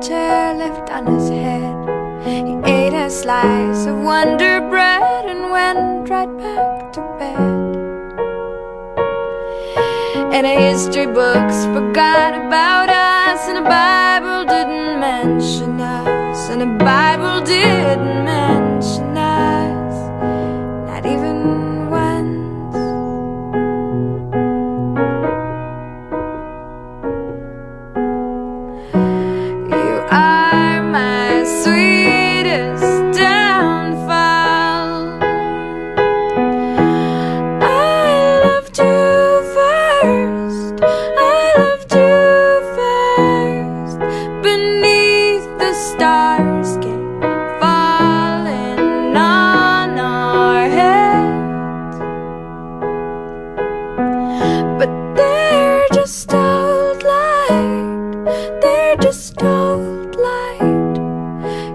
chair left on his head. He ate a slice of Wonder Bread and went right back to bed. And history books forgot about us, and the Bible didn't mention just old light. They're just old light.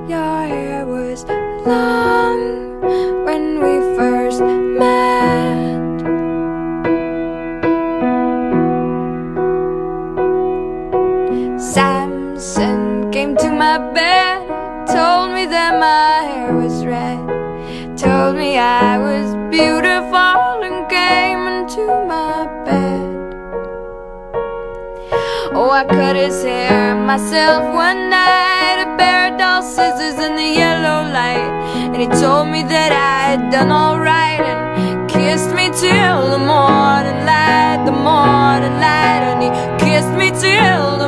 Your hair was long when we first met. Samson came to my bed, told me that my hair was red, told me I was beautiful, and came into my bed. Oh, I cut his hair myself one night, a pair of dull scissors in the yellow light. And he told me that I had done alright and kissed me till the morning light, the morning light. And he kissed me till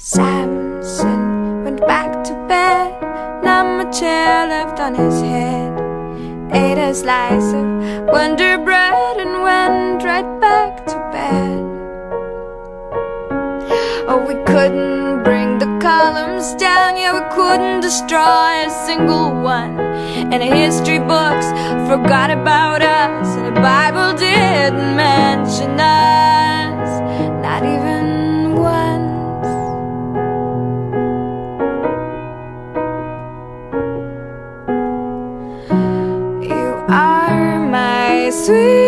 Samson went back to bed. Now a chair left on his head. Ate a slice of Wonder Bread and went right back to bed. Oh, we couldn't bring the columns down, yeah, we couldn't destroy a single one. And the history books forgot about us, and the Bible didn't mention sweet.